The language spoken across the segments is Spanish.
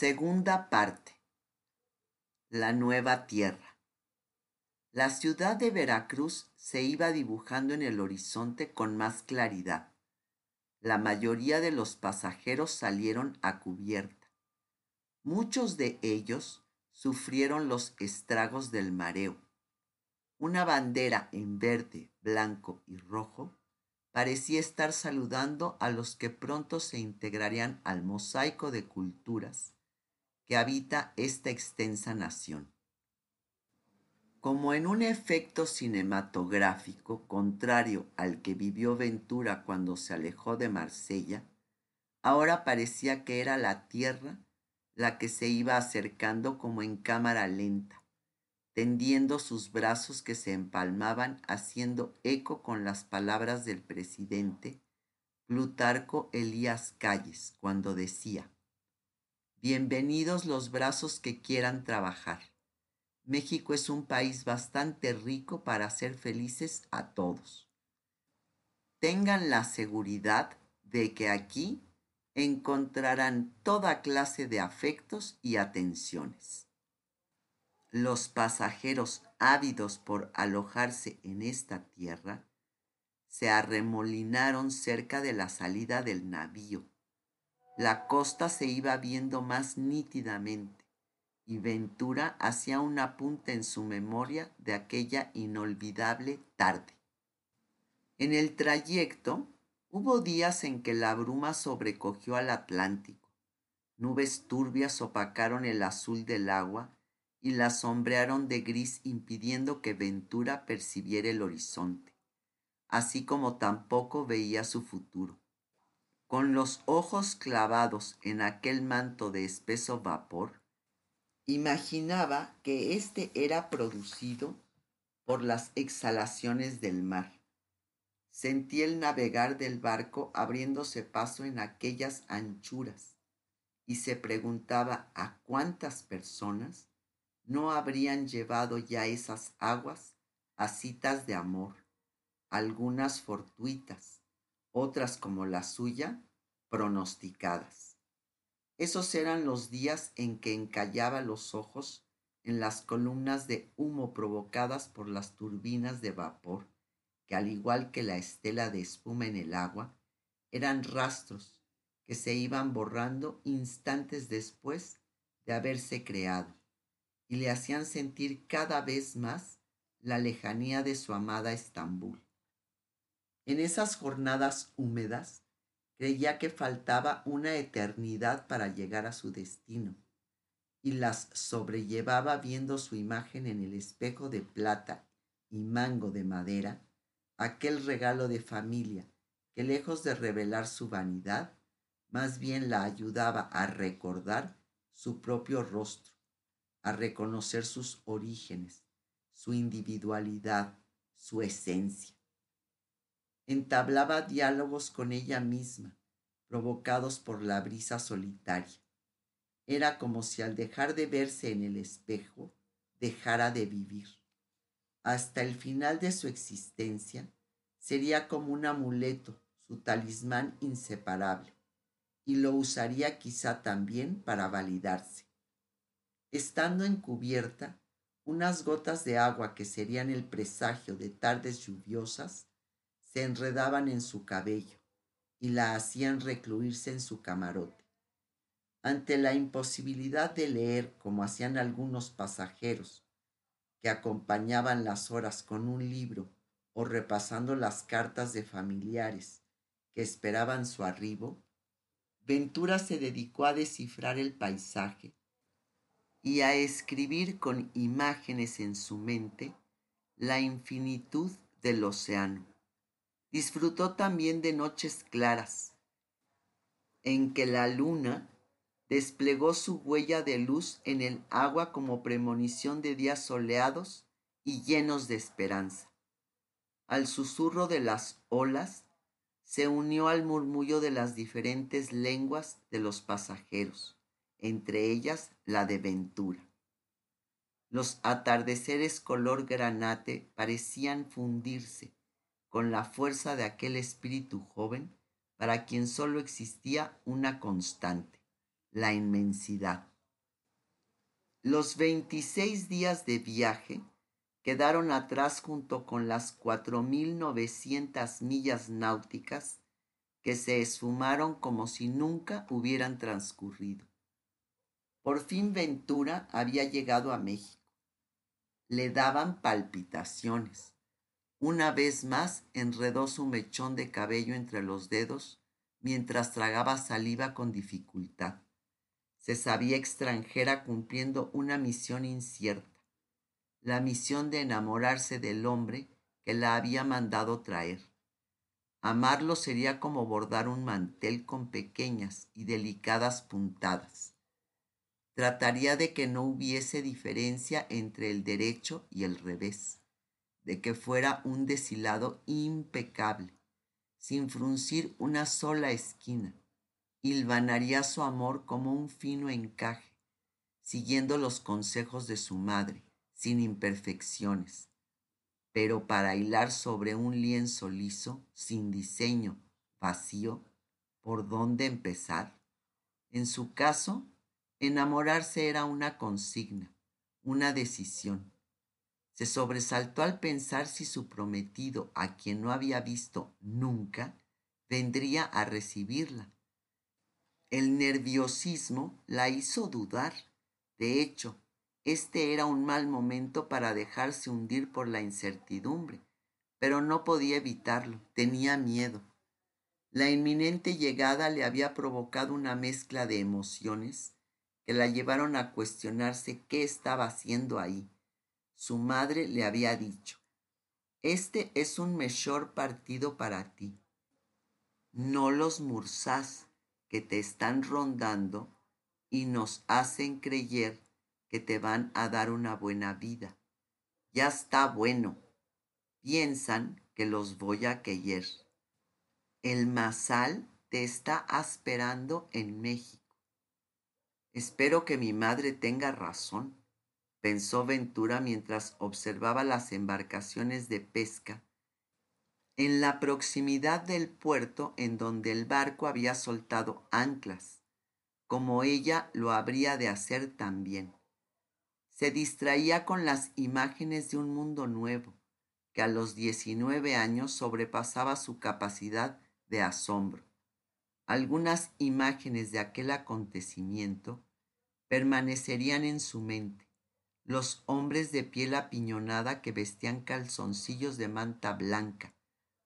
Segunda parte. La nueva tierra. La ciudad de Veracruz se iba dibujando en el horizonte con más claridad. La mayoría de los pasajeros salieron a cubierta. Muchos de ellos sufrieron los estragos del mareo. Una bandera en verde, blanco y rojo parecía estar saludando a los que pronto se integrarían al mosaico de culturas que habita esta extensa nación. Como en un efecto cinematográfico contrario al que vivió Ventura cuando se alejó de Marsella, ahora parecía que era la tierra la que se iba acercando como en cámara lenta, tendiendo sus brazos que se empalmaban haciendo eco con las palabras del presidente Plutarco Elías Calles cuando decía, Bienvenidos los brazos que quieran trabajar. México es un país bastante rico para hacer felices a todos. Tengan la seguridad de que aquí encontrarán toda clase de afectos y atenciones. Los pasajeros ávidos por alojarse en esta tierra se arremolinaron cerca de la salida del navío la costa se iba viendo más nítidamente y Ventura hacía un apunte en su memoria de aquella inolvidable tarde. En el trayecto hubo días en que la bruma sobrecogió al Atlántico. Nubes turbias opacaron el azul del agua y la sombrearon de gris impidiendo que Ventura percibiera el horizonte, así como tampoco veía su futuro con los ojos clavados en aquel manto de espeso vapor, imaginaba que éste era producido por las exhalaciones del mar. Sentí el navegar del barco abriéndose paso en aquellas anchuras y se preguntaba a cuántas personas no habrían llevado ya esas aguas a citas de amor, algunas fortuitas, otras como la suya, pronosticadas. Esos eran los días en que encallaba los ojos en las columnas de humo provocadas por las turbinas de vapor, que al igual que la estela de espuma en el agua, eran rastros que se iban borrando instantes después de haberse creado y le hacían sentir cada vez más la lejanía de su amada Estambul. En esas jornadas húmedas creía que faltaba una eternidad para llegar a su destino y las sobrellevaba viendo su imagen en el espejo de plata y mango de madera, aquel regalo de familia que lejos de revelar su vanidad, más bien la ayudaba a recordar su propio rostro, a reconocer sus orígenes, su individualidad, su esencia entablaba diálogos con ella misma, provocados por la brisa solitaria. Era como si al dejar de verse en el espejo, dejara de vivir. Hasta el final de su existencia, sería como un amuleto, su talismán inseparable, y lo usaría quizá también para validarse. Estando encubierta, unas gotas de agua que serían el presagio de tardes lluviosas se enredaban en su cabello y la hacían recluirse en su camarote. Ante la imposibilidad de leer como hacían algunos pasajeros que acompañaban las horas con un libro o repasando las cartas de familiares que esperaban su arribo, Ventura se dedicó a descifrar el paisaje y a escribir con imágenes en su mente la infinitud del océano. Disfrutó también de noches claras, en que la luna desplegó su huella de luz en el agua como premonición de días soleados y llenos de esperanza. Al susurro de las olas se unió al murmullo de las diferentes lenguas de los pasajeros, entre ellas la de Ventura. Los atardeceres color granate parecían fundirse con la fuerza de aquel espíritu joven para quien solo existía una constante, la inmensidad. Los 26 días de viaje quedaron atrás junto con las 4.900 millas náuticas que se esfumaron como si nunca hubieran transcurrido. Por fin Ventura había llegado a México. Le daban palpitaciones. Una vez más enredó su mechón de cabello entre los dedos mientras tragaba saliva con dificultad. Se sabía extranjera cumpliendo una misión incierta, la misión de enamorarse del hombre que la había mandado traer. Amarlo sería como bordar un mantel con pequeñas y delicadas puntadas. Trataría de que no hubiese diferencia entre el derecho y el revés, de que fuera un deshilado impecable, sin fruncir una sola esquina. Hilvanaría su amor como un fino encaje, siguiendo los consejos de su madre, sin imperfecciones. Pero para hilar sobre un lienzo liso, sin diseño, vacío, ¿por dónde empezar? En su caso, Enamorarse era una consigna, una decisión. Se sobresaltó al pensar si su prometido, a quien no había visto nunca, vendría a recibirla. El nerviosismo la hizo dudar. De hecho, este era un mal momento para dejarse hundir por la incertidumbre, pero no podía evitarlo, tenía miedo. La inminente llegada le había provocado una mezcla de emociones que la llevaron a cuestionarse qué estaba haciendo ahí. Su madre le había dicho, este es un mejor partido para ti. No los mursás que te están rondando y nos hacen creer que te van a dar una buena vida. Ya está bueno. Piensan que los voy a querer. El masal te está esperando en México. Espero que mi madre tenga razón, pensó Ventura mientras observaba las embarcaciones de pesca en la proximidad del puerto en donde el barco había soltado anclas, como ella lo habría de hacer también. Se distraía con las imágenes de un mundo nuevo, que a los diecinueve años sobrepasaba su capacidad de asombro. Algunas imágenes de aquel acontecimiento permanecerían en su mente. Los hombres de piel apiñonada que vestían calzoncillos de manta blanca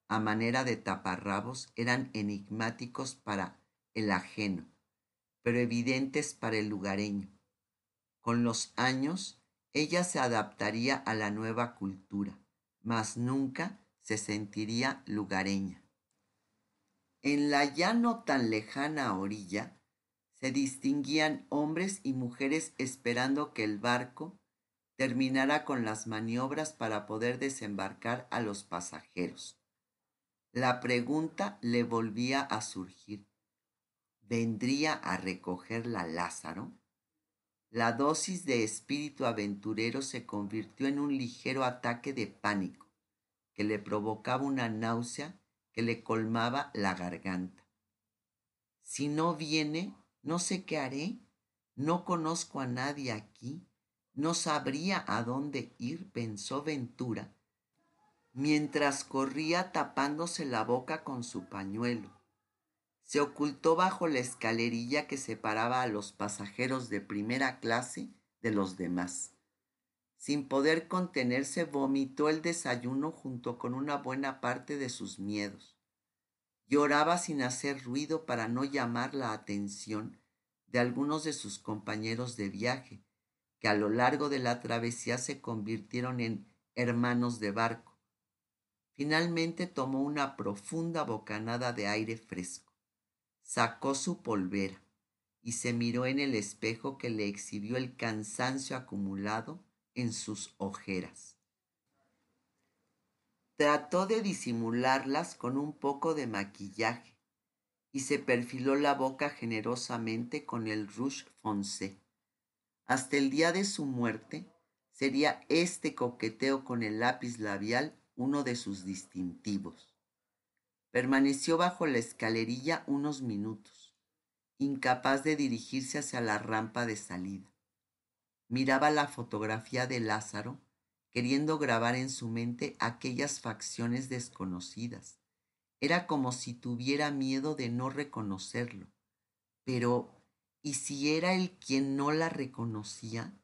a manera de taparrabos eran enigmáticos para el ajeno, pero evidentes para el lugareño. Con los años, ella se adaptaría a la nueva cultura, mas nunca se sentiría lugareña. En la ya no tan lejana orilla se distinguían hombres y mujeres esperando que el barco terminara con las maniobras para poder desembarcar a los pasajeros. La pregunta le volvía a surgir. ¿Vendría a recogerla Lázaro? La dosis de espíritu aventurero se convirtió en un ligero ataque de pánico que le provocaba una náusea que le colmaba la garganta. Si no viene, no sé qué haré, no conozco a nadie aquí, no sabría a dónde ir, pensó Ventura, mientras corría tapándose la boca con su pañuelo. Se ocultó bajo la escalerilla que separaba a los pasajeros de primera clase de los demás. Sin poder contenerse, vomitó el desayuno junto con una buena parte de sus miedos. Lloraba sin hacer ruido para no llamar la atención de algunos de sus compañeros de viaje, que a lo largo de la travesía se convirtieron en hermanos de barco. Finalmente tomó una profunda bocanada de aire fresco, sacó su polvera y se miró en el espejo que le exhibió el cansancio acumulado en sus ojeras. Trató de disimularlas con un poco de maquillaje y se perfiló la boca generosamente con el rouge foncé. Hasta el día de su muerte sería este coqueteo con el lápiz labial uno de sus distintivos. Permaneció bajo la escalerilla unos minutos. incapaz de dirigirse hacia la rampa de salida. Miraba la fotografía de Lázaro, queriendo grabar en su mente aquellas facciones desconocidas. Era como si tuviera miedo de no reconocerlo. Pero, ¿y si era él quien no la reconocía?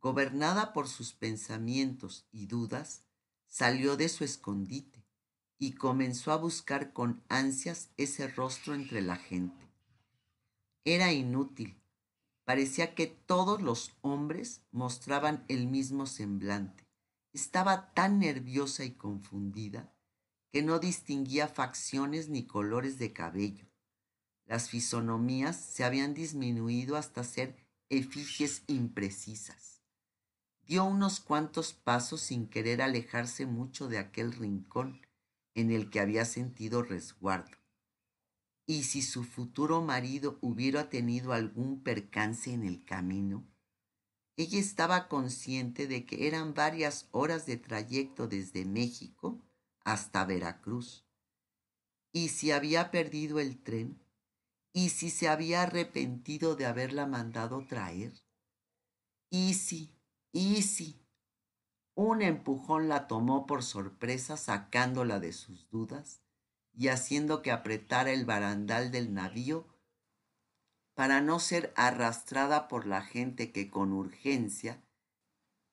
Gobernada por sus pensamientos y dudas, salió de su escondite y comenzó a buscar con ansias ese rostro entre la gente. Era inútil. Parecía que todos los hombres mostraban el mismo semblante. Estaba tan nerviosa y confundida que no distinguía facciones ni colores de cabello. Las fisonomías se habían disminuido hasta ser efigies imprecisas. Dio unos cuantos pasos sin querer alejarse mucho de aquel rincón en el que había sentido resguardo. Y si su futuro marido hubiera tenido algún percance en el camino, ella estaba consciente de que eran varias horas de trayecto desde México hasta Veracruz. Y si había perdido el tren, y si se había arrepentido de haberla mandado traer, y si, y si, un empujón la tomó por sorpresa sacándola de sus dudas y haciendo que apretara el barandal del navío para no ser arrastrada por la gente que con urgencia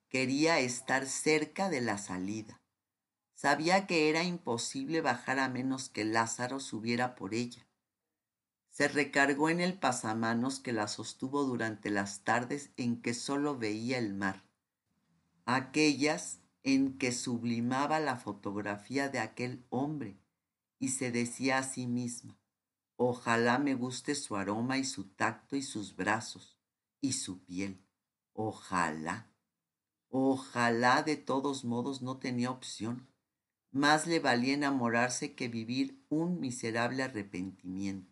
quería estar cerca de la salida. Sabía que era imposible bajar a menos que Lázaro subiera por ella. Se recargó en el pasamanos que la sostuvo durante las tardes en que solo veía el mar. Aquellas en que sublimaba la fotografía de aquel hombre y se decía a sí misma, ojalá me guste su aroma y su tacto y sus brazos y su piel, ojalá, ojalá de todos modos no tenía opción, más le valía enamorarse que vivir un miserable arrepentimiento.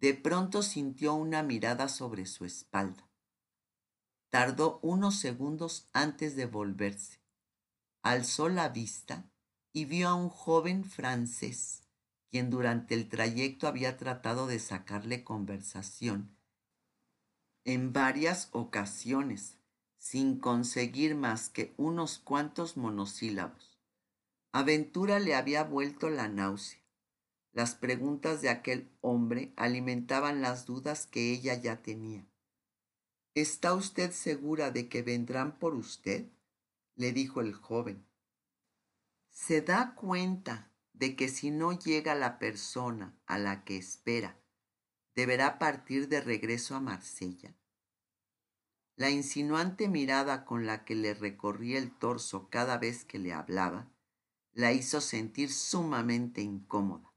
De pronto sintió una mirada sobre su espalda Tardó unos segundos antes de volverse. Alzó la vista y vio a un joven francés, quien durante el trayecto había tratado de sacarle conversación en varias ocasiones, sin conseguir más que unos cuantos monosílabos. Aventura le había vuelto la náusea. Las preguntas de aquel hombre alimentaban las dudas que ella ya tenía. ¿Está usted segura de que vendrán por usted? le dijo el joven. ¿Se da cuenta de que si no llega la persona a la que espera, deberá partir de regreso a Marsella? La insinuante mirada con la que le recorría el torso cada vez que le hablaba la hizo sentir sumamente incómoda.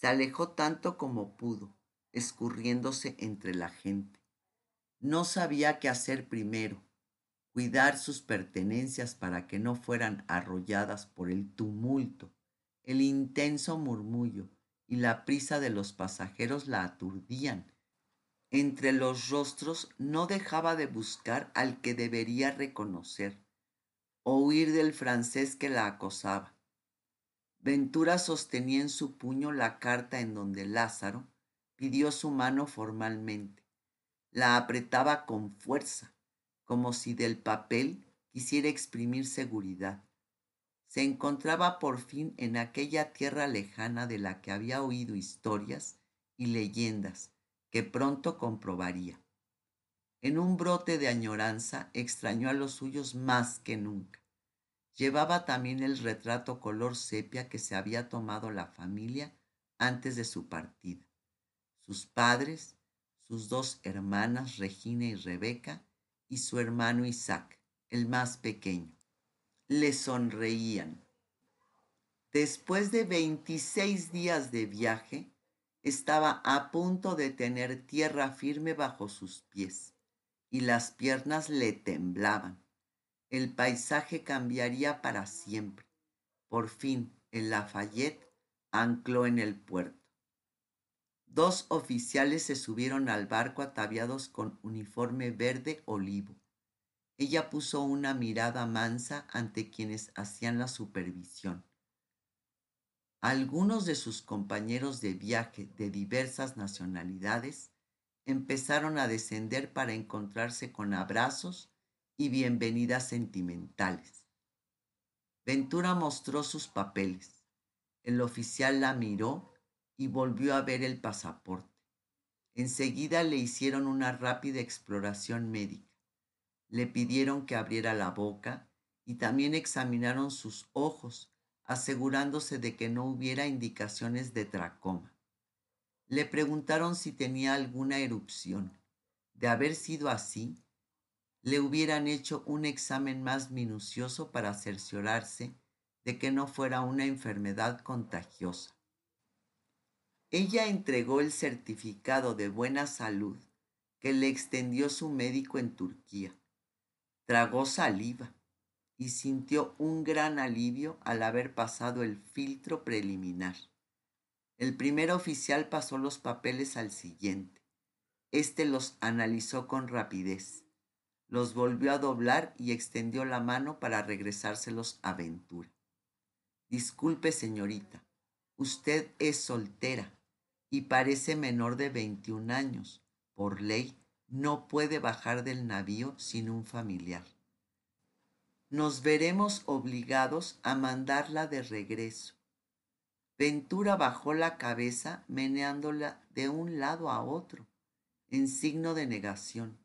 Se alejó tanto como pudo, escurriéndose entre la gente. No sabía qué hacer primero, cuidar sus pertenencias para que no fueran arrolladas por el tumulto, el intenso murmullo y la prisa de los pasajeros la aturdían. Entre los rostros no dejaba de buscar al que debería reconocer, o huir del francés que la acosaba. Ventura sostenía en su puño la carta en donde Lázaro pidió su mano formalmente la apretaba con fuerza, como si del papel quisiera exprimir seguridad. Se encontraba por fin en aquella tierra lejana de la que había oído historias y leyendas que pronto comprobaría. En un brote de añoranza extrañó a los suyos más que nunca. Llevaba también el retrato color sepia que se había tomado la familia antes de su partida. Sus padres, sus dos hermanas Regina y Rebeca y su hermano Isaac, el más pequeño. Le sonreían. Después de 26 días de viaje, estaba a punto de tener tierra firme bajo sus pies y las piernas le temblaban. El paisaje cambiaría para siempre. Por fin, el Lafayette ancló en el puerto. Dos oficiales se subieron al barco ataviados con uniforme verde olivo. Ella puso una mirada mansa ante quienes hacían la supervisión. Algunos de sus compañeros de viaje de diversas nacionalidades empezaron a descender para encontrarse con abrazos y bienvenidas sentimentales. Ventura mostró sus papeles. El oficial la miró y volvió a ver el pasaporte. Enseguida le hicieron una rápida exploración médica. Le pidieron que abriera la boca y también examinaron sus ojos, asegurándose de que no hubiera indicaciones de tracoma. Le preguntaron si tenía alguna erupción. De haber sido así, le hubieran hecho un examen más minucioso para cerciorarse de que no fuera una enfermedad contagiosa. Ella entregó el certificado de buena salud que le extendió su médico en Turquía. Tragó saliva y sintió un gran alivio al haber pasado el filtro preliminar. El primer oficial pasó los papeles al siguiente. Este los analizó con rapidez, los volvió a doblar y extendió la mano para regresárselos a Ventura. Disculpe, señorita, usted es soltera y parece menor de 21 años. Por ley, no puede bajar del navío sin un familiar. Nos veremos obligados a mandarla de regreso. Ventura bajó la cabeza meneándola de un lado a otro, en signo de negación.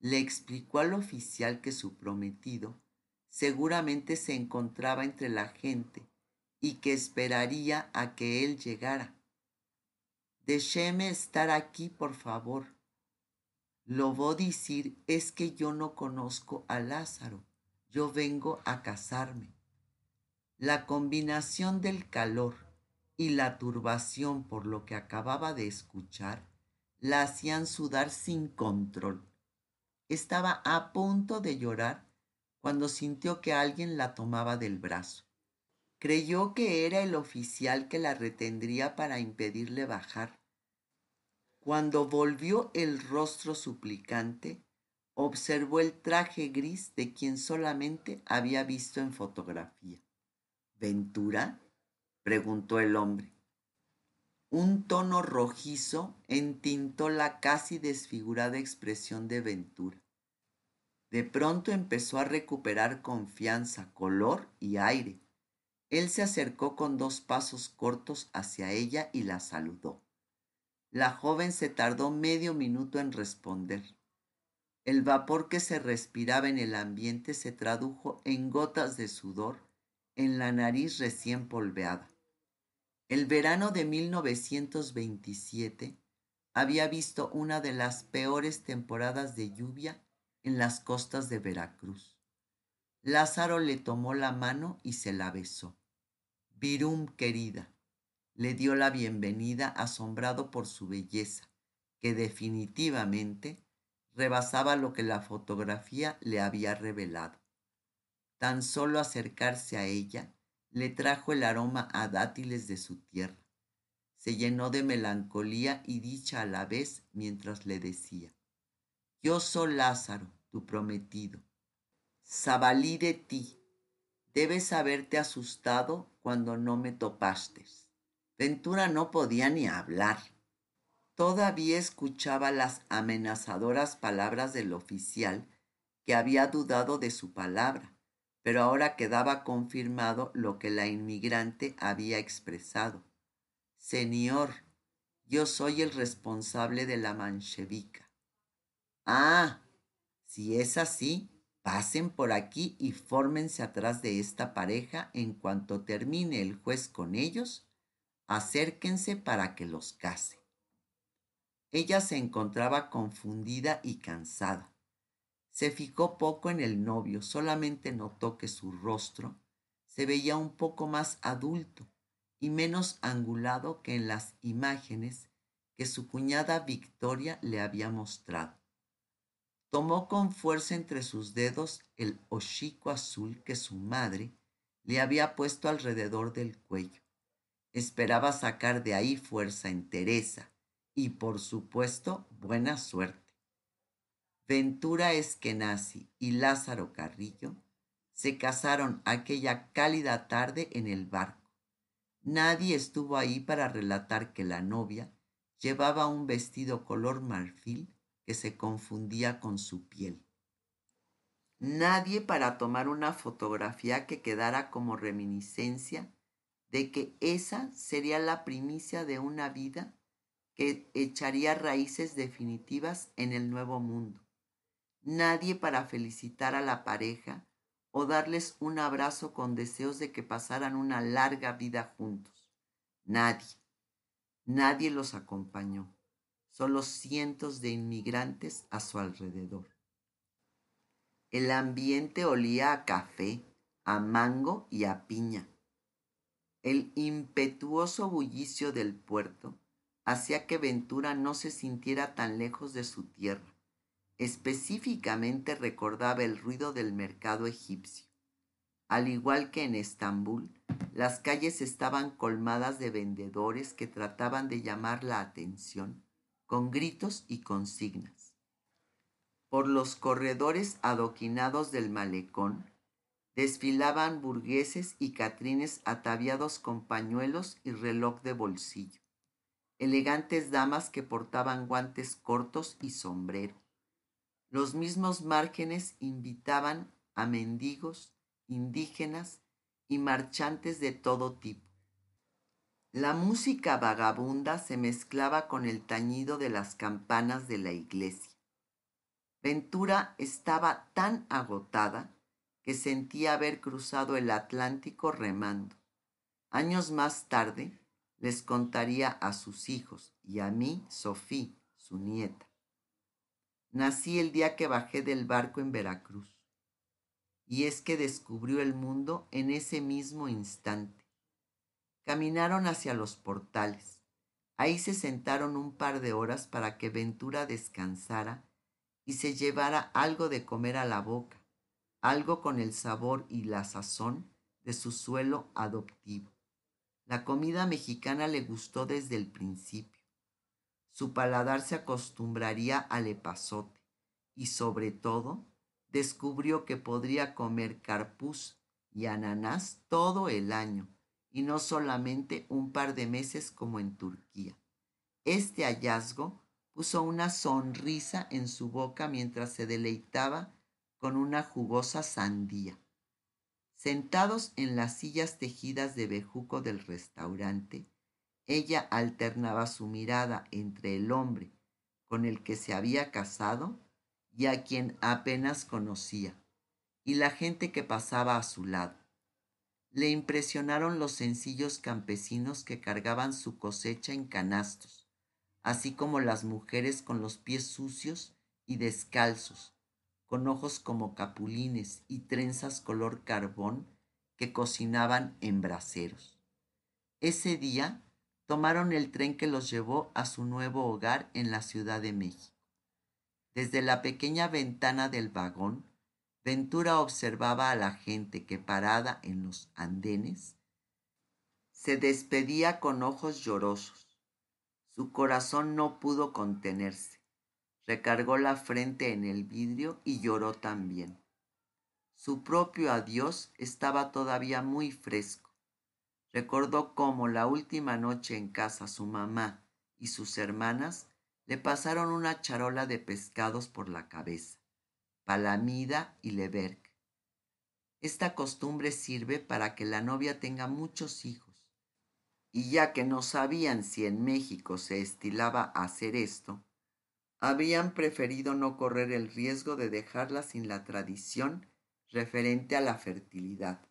Le explicó al oficial que su prometido seguramente se encontraba entre la gente y que esperaría a que él llegara Déjeme estar aquí, por favor. Lo voy a decir es que yo no conozco a Lázaro. Yo vengo a casarme. La combinación del calor y la turbación por lo que acababa de escuchar la hacían sudar sin control. Estaba a punto de llorar cuando sintió que alguien la tomaba del brazo. Creyó que era el oficial que la retendría para impedirle bajar. Cuando volvió el rostro suplicante, observó el traje gris de quien solamente había visto en fotografía. ¿Ventura? preguntó el hombre. Un tono rojizo entintó la casi desfigurada expresión de Ventura. De pronto empezó a recuperar confianza, color y aire. Él se acercó con dos pasos cortos hacia ella y la saludó. La joven se tardó medio minuto en responder. El vapor que se respiraba en el ambiente se tradujo en gotas de sudor en la nariz recién polveada. El verano de 1927 había visto una de las peores temporadas de lluvia en las costas de Veracruz. Lázaro le tomó la mano y se la besó. Virum querida, le dio la bienvenida asombrado por su belleza, que definitivamente rebasaba lo que la fotografía le había revelado. Tan solo acercarse a ella le trajo el aroma a dátiles de su tierra. Se llenó de melancolía y dicha a la vez mientras le decía, Yo soy Lázaro, tu prometido. Sabalí de ti. Debes haberte asustado cuando no me topaste. Ventura no podía ni hablar. Todavía escuchaba las amenazadoras palabras del oficial, que había dudado de su palabra, pero ahora quedaba confirmado lo que la inmigrante había expresado. Señor, yo soy el responsable de la manchevica. Ah, si es así, pasen por aquí y fórmense atrás de esta pareja en cuanto termine el juez con ellos acérquense para que los case. Ella se encontraba confundida y cansada. Se fijó poco en el novio, solamente notó que su rostro se veía un poco más adulto y menos angulado que en las imágenes que su cuñada Victoria le había mostrado. Tomó con fuerza entre sus dedos el hocico azul que su madre le había puesto alrededor del cuello Esperaba sacar de ahí fuerza en Teresa y, por supuesto, buena suerte. Ventura Eskenazi y Lázaro Carrillo se casaron aquella cálida tarde en el barco. Nadie estuvo ahí para relatar que la novia llevaba un vestido color marfil que se confundía con su piel. Nadie para tomar una fotografía que quedara como reminiscencia de que esa sería la primicia de una vida que echaría raíces definitivas en el nuevo mundo. Nadie para felicitar a la pareja o darles un abrazo con deseos de que pasaran una larga vida juntos. Nadie. Nadie los acompañó. Solo cientos de inmigrantes a su alrededor. El ambiente olía a café, a mango y a piña. El impetuoso bullicio del puerto hacía que Ventura no se sintiera tan lejos de su tierra. Específicamente recordaba el ruido del mercado egipcio. Al igual que en Estambul, las calles estaban colmadas de vendedores que trataban de llamar la atención con gritos y consignas. Por los corredores adoquinados del malecón desfilaban burgueses y catrines ataviados con pañuelos y reloj de bolsillo, elegantes damas que portaban guantes cortos y sombrero. Los mismos márgenes invitaban a mendigos, indígenas y marchantes de todo tipo. La música vagabunda se mezclaba con el tañido de las campanas de la iglesia. Ventura estaba tan agotada que sentía haber cruzado el Atlántico remando. Años más tarde les contaría a sus hijos y a mí, Sofía, su nieta. Nací el día que bajé del barco en Veracruz. Y es que descubrió el mundo en ese mismo instante. Caminaron hacia los portales. Ahí se sentaron un par de horas para que Ventura descansara y se llevara algo de comer a la boca algo con el sabor y la sazón de su suelo adoptivo. La comida mexicana le gustó desde el principio. Su paladar se acostumbraría al epazote y sobre todo descubrió que podría comer carpuz y ananás todo el año y no solamente un par de meses como en Turquía. Este hallazgo puso una sonrisa en su boca mientras se deleitaba con una jugosa sandía. Sentados en las sillas tejidas de bejuco del restaurante, ella alternaba su mirada entre el hombre con el que se había casado y a quien apenas conocía, y la gente que pasaba a su lado. Le impresionaron los sencillos campesinos que cargaban su cosecha en canastos, así como las mujeres con los pies sucios y descalzos, con ojos como capulines y trenzas color carbón que cocinaban en braseros. Ese día tomaron el tren que los llevó a su nuevo hogar en la Ciudad de México. Desde la pequeña ventana del vagón, Ventura observaba a la gente que parada en los andenes se despedía con ojos llorosos. Su corazón no pudo contenerse recargó la frente en el vidrio y lloró también. Su propio adiós estaba todavía muy fresco. Recordó cómo la última noche en casa su mamá y sus hermanas le pasaron una charola de pescados por la cabeza, palamida y leberc. Esta costumbre sirve para que la novia tenga muchos hijos. Y ya que no sabían si en México se estilaba hacer esto, habrían preferido no correr el riesgo de dejarla sin la tradición referente a la fertilidad,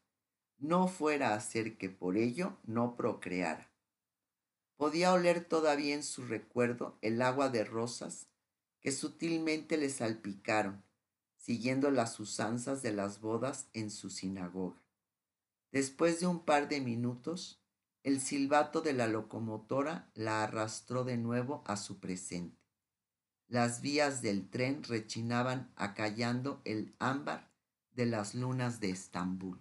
no fuera a ser que por ello no procreara. Podía oler todavía en su recuerdo el agua de rosas que sutilmente le salpicaron, siguiendo las usanzas de las bodas en su sinagoga. Después de un par de minutos, el silbato de la locomotora la arrastró de nuevo a su presente. Las vías del tren rechinaban acallando el ámbar de las lunas de Estambul.